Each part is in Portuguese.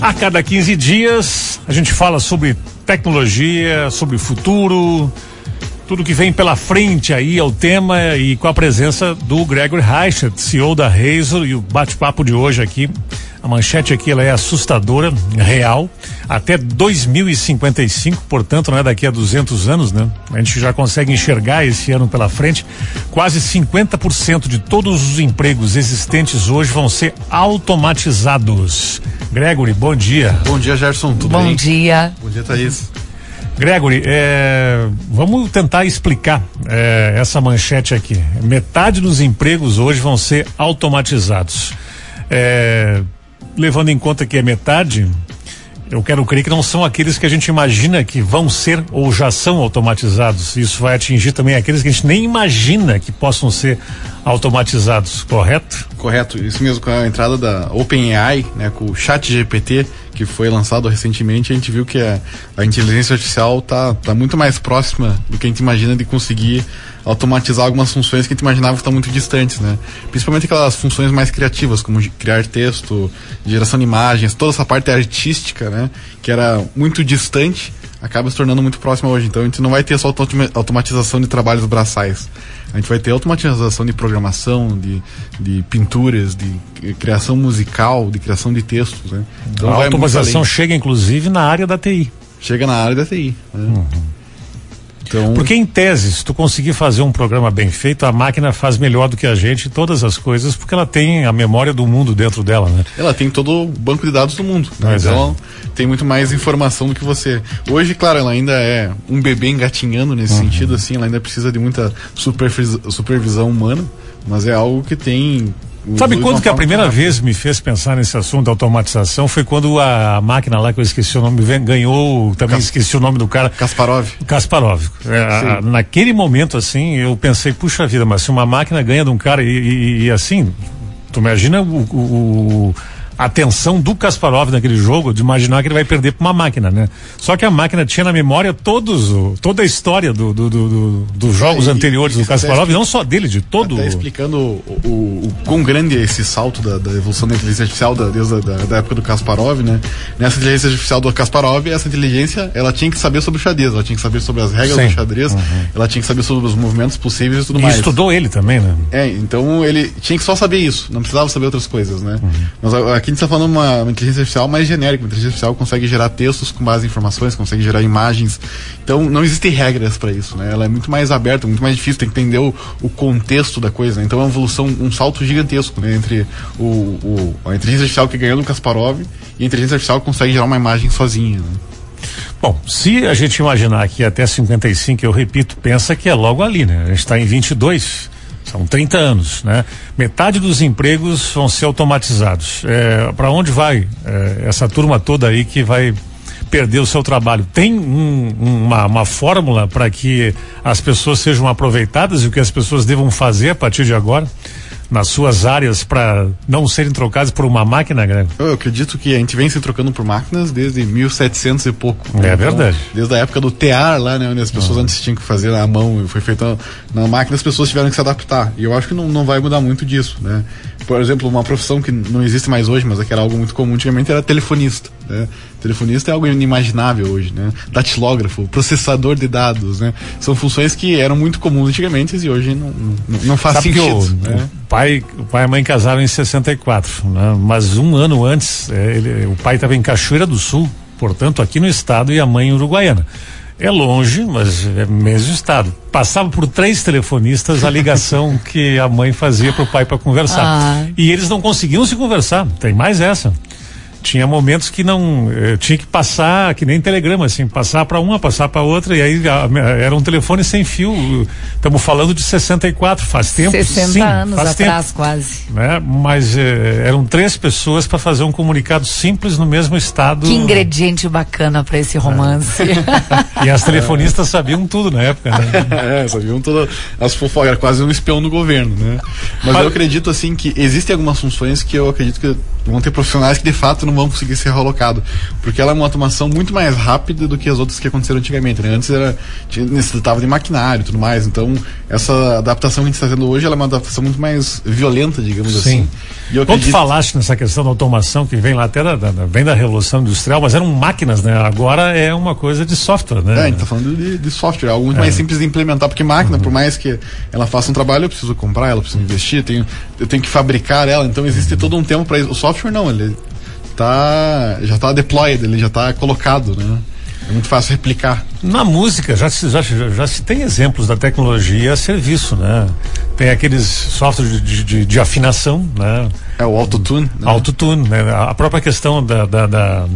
A cada 15 dias a gente fala sobre tecnologia, sobre futuro, tudo que vem pela frente aí é o tema e com a presença do Gregory Reichert, CEO da Razor e o bate-papo de hoje aqui. A manchete aqui ela é assustadora, real, até 2055, portanto, não é daqui a 200 anos, né? A gente já consegue enxergar esse ano pela frente. Quase 50% de todos os empregos existentes hoje vão ser automatizados. Gregory, bom dia. Bom dia, Gerson. Tudo bom bem? Bom dia. Bom dia, Thaís. Gregory, é, vamos tentar explicar é, essa manchete aqui. Metade dos empregos hoje vão ser automatizados. É, levando em conta que é metade, eu quero crer que não são aqueles que a gente imagina que vão ser ou já são automatizados. Isso vai atingir também aqueles que a gente nem imagina que possam ser automatizados, correto? Correto, isso mesmo com a entrada da OpenAI, né, com o Chat GPT que foi lançado recentemente, a gente viu que a, a inteligência artificial está tá muito mais próxima do que a gente imagina de conseguir automatizar algumas funções que a gente imaginava que estão muito distantes, né? Principalmente aquelas funções mais criativas, como criar texto, geração de imagens, toda essa parte artística, né? Que era muito distante, acaba se tornando muito próxima hoje. Então a gente não vai ter só automatização de trabalhos braçais. A gente vai ter automatização de programação, de, de pinturas, de criação musical, de criação de textos. Né? Então a automatização chega inclusive na área da TI. Chega na área da TI. Né? Uhum. Então... Porque em tese, se tu conseguir fazer um programa bem feito, a máquina faz melhor do que a gente todas as coisas, porque ela tem a memória do mundo dentro dela, né? Ela tem todo o banco de dados do mundo. Né? Então é. ela tem muito mais informação do que você. Hoje, claro, ela ainda é um bebê engatinhando nesse uhum. sentido, assim, ela ainda precisa de muita supervisão humana, mas é algo que tem Sabe quando que a primeira vez me fez pensar nesse assunto da automatização foi quando a máquina lá, que eu esqueci o nome, ganhou, também Kas esqueci o nome do cara. Kasparov. Kasparov. É, naquele momento, assim, eu pensei, puxa vida, mas se uma máquina ganha de um cara e, e, e assim, tu imagina o, o, o atenção do Kasparov naquele jogo de imaginar que ele vai perder para uma máquina, né? Só que a máquina tinha na memória todos, toda a história do, do, do, dos jogos é, anteriores do Kasparov, não só dele, de todo. Até explicando o, o, o quão grande é esse salto da, da evolução da inteligência artificial da, desde a da, da época do Kasparov, né? Nessa inteligência artificial do Kasparov, essa inteligência, ela tinha que saber sobre o xadrez, ela tinha que saber sobre as regras Sim. do xadrez, uhum. ela tinha que saber sobre os movimentos possíveis e tudo e mais. estudou ele também, né? É, então ele tinha que só saber isso, não precisava saber outras coisas, né? Uhum. Mas aqui a gente está falando uma, uma inteligência artificial mais genérica. Uma inteligência artificial consegue gerar textos com base em informações, consegue gerar imagens. Então não existem regras para isso, né? Ela é muito mais aberta, muito mais difícil, tem que entender o, o contexto da coisa. Né? Então é uma evolução, um salto gigantesco né? entre o, o, a inteligência artificial que ganhou no Kasparov e a inteligência artificial que consegue gerar uma imagem sozinha. Né? Bom, se a gente imaginar que até 55, eu repito, pensa que é logo ali, né? A gente está em 22 são 30 anos, né? Metade dos empregos vão ser automatizados. É, Para onde vai é, essa turma toda aí que vai perder o seu trabalho? Tem um, uma, uma fórmula para que as pessoas sejam aproveitadas e o que as pessoas devam fazer a partir de agora? Nas suas áreas para não serem trocadas por uma máquina, Greg? Eu acredito que a gente vem se trocando por máquinas desde 1700 e pouco. É então, verdade. Desde a época do tear lá, né, onde as pessoas uhum. antes tinham que fazer na mão, foi feito na, máquina, as pessoas tiveram que se adaptar. E eu acho que não, não vai mudar muito disso, né? Por exemplo, uma profissão que não existe mais hoje, mas é que era algo muito comum antigamente, era telefonista. Né? Telefonista é algo inimaginável hoje, né? Datilógrafo, processador de dados, né? São funções que eram muito comuns antigamente e hoje não, não, não faz Sabe sentido. O, né? o, pai, o pai e a mãe casaram em 64, né? Mas um ano antes, é, ele, o pai estava em Cachoeira do Sul, portanto, aqui no estado, e a mãe em Uruguaiana. É longe, mas é mesmo estado. Passava por três telefonistas a ligação que a mãe fazia para o pai para conversar. Ah. E eles não conseguiam se conversar. Tem mais essa tinha momentos que não eu tinha que passar que nem telegrama assim passar para uma passar para outra e aí a, era um telefone sem fio estamos falando de 64 faz tempo 60 sim, anos faz atrás tempo, quase né mas eh, eram três pessoas para fazer um comunicado simples no mesmo estado que ingrediente bacana para esse romance é. e as telefonistas sabiam tudo na época né? é sabiam todas as fofocas era quase um espião do governo né mas, mas eu acredito assim que existem algumas funções que eu acredito que vão ter profissionais que de fato não vão conseguir ser realocados, porque ela é uma automação muito mais rápida do que as outras que aconteceram antigamente. Né? Antes era tinha, necessitava de maquinário e tudo mais, então essa adaptação que a gente está tendo hoje é uma adaptação muito mais violenta, digamos Sim. assim. E eu Quando acredito... falaste nessa questão da automação que vem lá até da, da, vem da revolução industrial, mas eram máquinas, né? Agora é uma coisa de software, né? É, a gente tá falando de, de software, é algo muito é. mais simples de implementar, porque máquina, uhum. por mais que ela faça um trabalho, eu preciso comprar, ela preciso investir, tenho, eu tenho que fabricar ela, então existe todo um tempo para isso. O software não, ele tá já está deployed, ele já está colocado, né? É muito fácil replicar. Na música já se, já, já se tem exemplos da tecnologia a serviço, né? Tem aqueles softwares de, de, de afinação, né? É o autotune. Né? Autotune, né? A própria questão da, da, da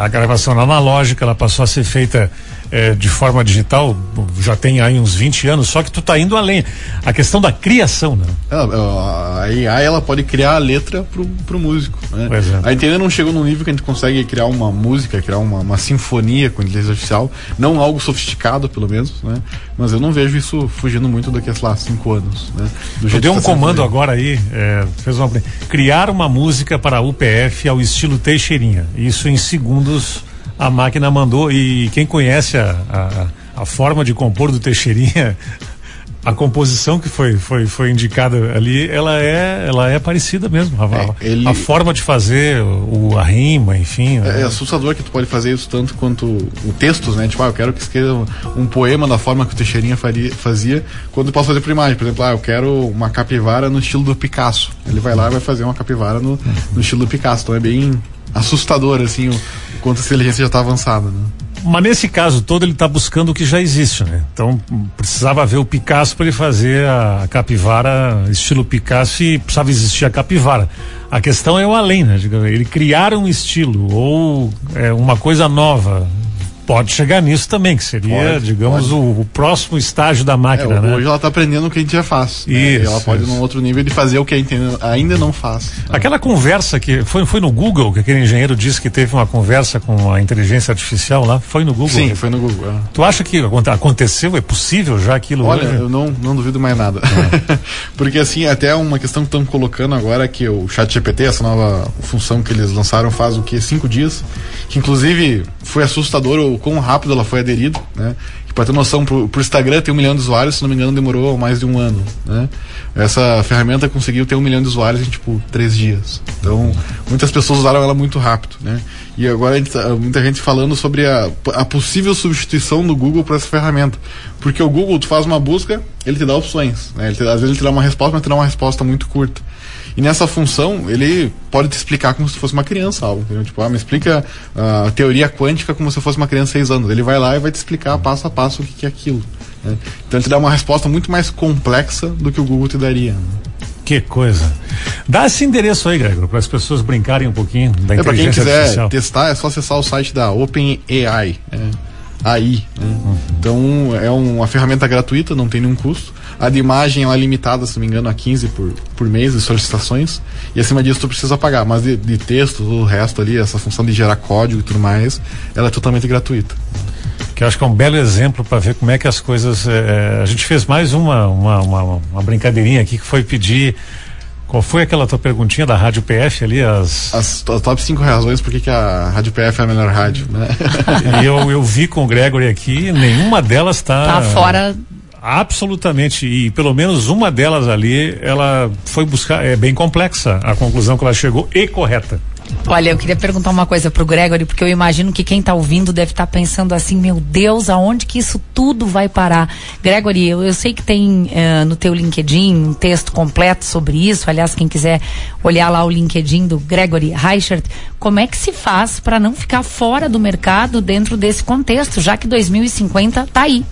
a gravação analógica, ela passou a ser feita é, de forma digital já tem aí uns 20 anos, só que tu tá indo além. A questão da criação, né? a AI ela pode criar a letra pro, pro músico. Né? É. A inteligência não chegou num nível que a gente consegue criar uma música, criar uma, uma sinfonia com inteligência artificial, não algo sofisticado, pelo menos, né? Mas eu não vejo isso fugindo muito daqui a, sei lá, cinco anos. Né? Do deu um tá comando agora aí, é, fez uma, criar uma música para a UPF ao estilo Teixeirinha. Isso em segundos a máquina mandou e quem conhece a, a, a forma de compor do Teixeirinha a composição que foi, foi, foi indicada ali, ela é, ela é parecida mesmo. A, é, ele... a forma de fazer, o, a rima, enfim. É, é, assustador que tu pode fazer isso tanto quanto o textos, né? Tipo, ah, eu quero que escreva um poema da forma que o Teixeirinha faria, fazia, quando eu posso fazer por imagem. Por exemplo, ah, eu quero uma capivara no estilo do Picasso. Ele vai lá e vai fazer uma capivara no, no estilo do Picasso. Então é bem assustador, assim, o quanto a inteligência já está avançada, né? Mas nesse caso todo ele está buscando o que já existe, né? Então precisava ver o Picasso para ele fazer a capivara estilo Picasso e precisava existir a capivara. A questão é o além, né? Ele criar um estilo ou é, uma coisa nova Pode chegar nisso também, que seria, pode, digamos, pode. O, o, próximo estágio da máquina, é, né? Hoje ela está aprendendo o que a gente já faz. Isso, né? ela pode, isso. num outro nível, de fazer o que a gente ainda não faz. Né? Aquela conversa que foi, foi no Google, que aquele engenheiro disse que teve uma conversa com a inteligência artificial lá. Foi no Google? Sim, né? foi no Google. É. Tu acha que aconteceu? É possível já aquilo? Olha, hoje? eu não, não duvido mais nada. É. Porque, assim, até uma questão que estão colocando agora, que o Chat GPT, essa nova função que eles lançaram faz o que? Cinco dias. Que, inclusive, foi assustador o quão rápido ela foi aderida, né? Para ter noção, pro, pro Instagram tem um milhão de usuários, se não me engano, demorou mais de um ano, né? Essa ferramenta conseguiu ter um milhão de usuários em, tipo, três dias. Então, muitas pessoas usaram ela muito rápido, né? E agora gente, tá, muita gente falando sobre a, a possível substituição do Google para essa ferramenta. Porque o Google, tu faz uma busca, ele te dá opções, né? Te, às vezes ele te dá uma resposta, mas te dá uma resposta muito curta. E nessa função, ele pode te explicar como se fosse uma criança algo. Entendeu? Tipo, ah, me explica a teoria quântica como se fosse uma criança de seis anos. Ele vai lá e vai te explicar passo a passo o que, que é aquilo. Né? Então ele te dá uma resposta muito mais complexa do que o Google te daria. Né? Que coisa. Dá esse endereço aí, Gregor, para as pessoas brincarem um pouquinho da é, inteligência quem quiser artificial. testar, é só acessar o site da OpenAI. Né? AI. Né? Então é um, uma ferramenta gratuita, não tem nenhum custo. A de imagem ela é limitada, se não me engano, a 15 por, por mês de solicitações. E acima disso tu precisa pagar. Mas de, de texto, o resto ali, essa função de gerar código e tudo mais, ela é totalmente gratuita. Que eu acho que é um belo exemplo para ver como é que as coisas. É, a gente fez mais uma, uma, uma, uma brincadeirinha aqui que foi pedir. Qual foi aquela tua perguntinha da Rádio PF ali? As, as top 5 razões por que a Rádio PF é a melhor rádio, né? e eu, eu vi com o Gregory aqui, nenhuma delas está. Tá fora Absolutamente, e pelo menos uma delas ali, ela foi buscar, é bem complexa a conclusão que ela chegou e correta. Olha, eu queria perguntar uma coisa pro Gregory, porque eu imagino que quem está ouvindo deve estar tá pensando assim, meu Deus, aonde que isso tudo vai parar? Gregory, eu, eu sei que tem uh, no teu LinkedIn um texto completo sobre isso, aliás, quem quiser olhar lá o LinkedIn do Gregory Reichert, como é que se faz para não ficar fora do mercado dentro desse contexto, já que 2050 está aí?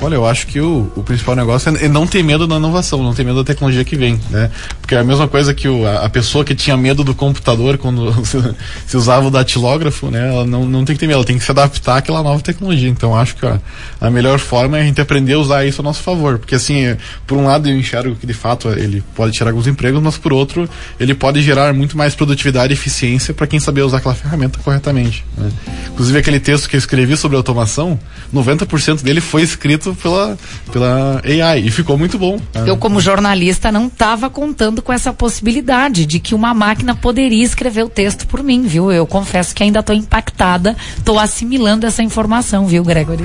Olha, eu acho que o, o principal negócio é não ter medo da inovação, não ter medo da tecnologia que vem, né? Porque é a mesma coisa que o, a, pessoa que tinha medo do computador quando se, se, usava o datilógrafo, né? Ela não, não tem que ter medo, ela tem que se adaptar àquela nova tecnologia. Então, acho que a, a melhor forma é a gente aprender a usar isso a nosso favor. Porque, assim, por um lado eu enxergo que, de fato, ele pode tirar alguns empregos, mas, por outro, ele pode gerar muito mais produtividade e eficiência para quem saber usar aquela ferramenta corretamente. Né? Inclusive, aquele texto que eu escrevi sobre automação, 90% dele foi escrito pela, pela AI e ficou muito bom. Eu, como jornalista, não estava contando com essa possibilidade de que uma máquina poderia escrever o texto por mim, viu? Eu confesso que ainda estou impactada, estou assimilando essa informação, viu, Gregory?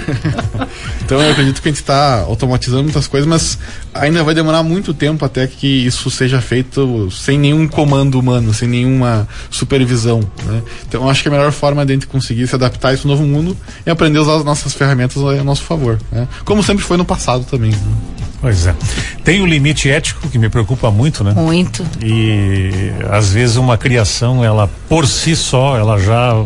então eu acredito que a gente está automatizando muitas coisas, mas ainda vai demorar muito tempo até que isso seja feito sem nenhum comando humano, sem nenhuma supervisão. Né? Então acho que a melhor forma de a gente conseguir se adaptar a esse novo mundo é aprender a usar as nossas ferramentas a nosso favor. Né? Como sempre foi no passado também. Né? Pois é. Tem o limite ético que me preocupa muito, né? Muito. E às vezes uma criação, ela por si só, ela já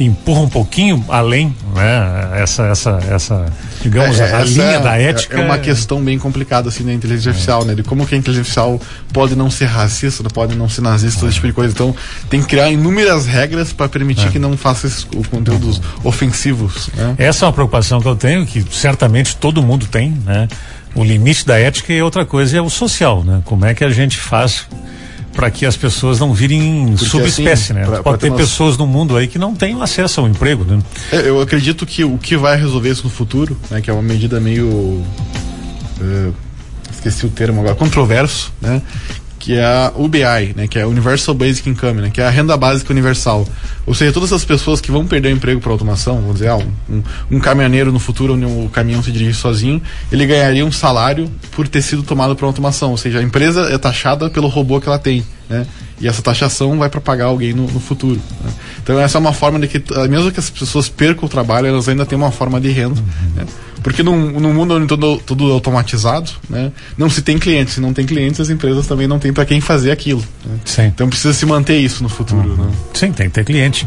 empurra um pouquinho além, né? Essa, essa, essa, digamos, é, a linha da ética. É uma questão bem complicada assim da inteligência é. artificial, né? De como que a inteligência artificial pode não ser racista, pode não ser nazista, é. esse tipo de coisa. Então tem que criar inúmeras regras para permitir é. que não faça esses conteúdos ofensivos. Né? Essa é uma preocupação que eu tenho, que certamente todo mundo tem, né? O limite da ética é outra coisa, é o social, né? Como é que a gente faz para que as pessoas não virem Porque subespécie, assim, né? Pra, Pode ter, ter pessoas no mundo aí que não têm acesso ao emprego, né? É, eu acredito que o que vai resolver isso no futuro, né? Que é uma medida meio uh, esqueci o termo agora, controverso, né? Que é a UBI, né, que é Universal Basic Income, né, que é a renda básica universal. Ou seja, todas as pessoas que vão perder o emprego para automação, vamos dizer, ah, um, um, caminhoneiro no futuro onde o caminhão se dirige sozinho, ele ganharia um salário por ter sido tomado por automação. Ou seja, a empresa é taxada pelo robô que ela tem, né? E essa taxação vai para pagar alguém no, no futuro. Né? Então essa é uma forma de que, mesmo que as pessoas percam o trabalho, elas ainda têm uma forma de renda. Uhum. Né? Porque no, no mundo onde tudo, tudo é automatizado, né, não se tem clientes. Se não tem clientes, as empresas também não têm para quem fazer aquilo. Né? Então precisa se manter isso no futuro. Uhum. Né? Sim, tem que ter cliente.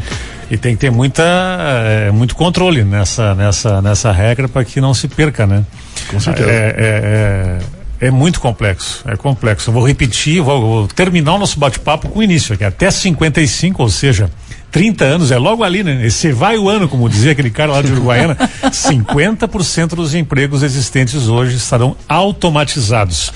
E tem que ter muita, é, muito controle nessa, nessa, nessa regra para que não se perca, né? Com certeza. É, é, é, muito complexo, é complexo. Eu vou repetir, vou, vou terminar o nosso bate-papo com o início aqui, até 55, ou seja, 30 anos, é logo ali, né? Esse vai o ano, como dizia aquele cara lá de Uruguaiana, 50% dos empregos existentes hoje estarão automatizados.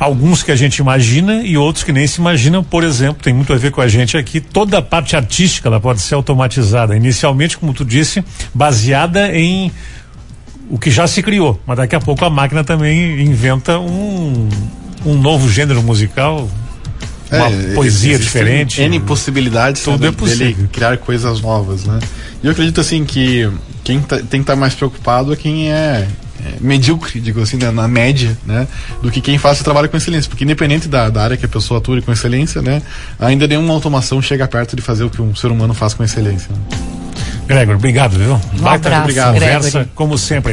Alguns que a gente imagina e outros que nem se imaginam, por exemplo, tem muito a ver com a gente aqui, toda a parte artística ela pode ser automatizada. Inicialmente, como tu disse, baseada em o que já se criou, mas daqui a pouco a máquina também inventa um, um novo gênero musical, uma é, poesia diferente. N possibilidades tudo é possível. dele criar coisas novas, né? E eu acredito assim que quem tá, tem que estar tá mais preocupado é quem é, é medíocre, digo assim, né, na média, né? Do que quem faz o trabalho com excelência. Porque independente da, da área que a pessoa atua com excelência, né? Ainda nenhuma automação chega perto de fazer o que um ser humano faz com excelência. Né? Gregor, obrigado, viu? Um abraço, obrigado. Conversa, como sempre.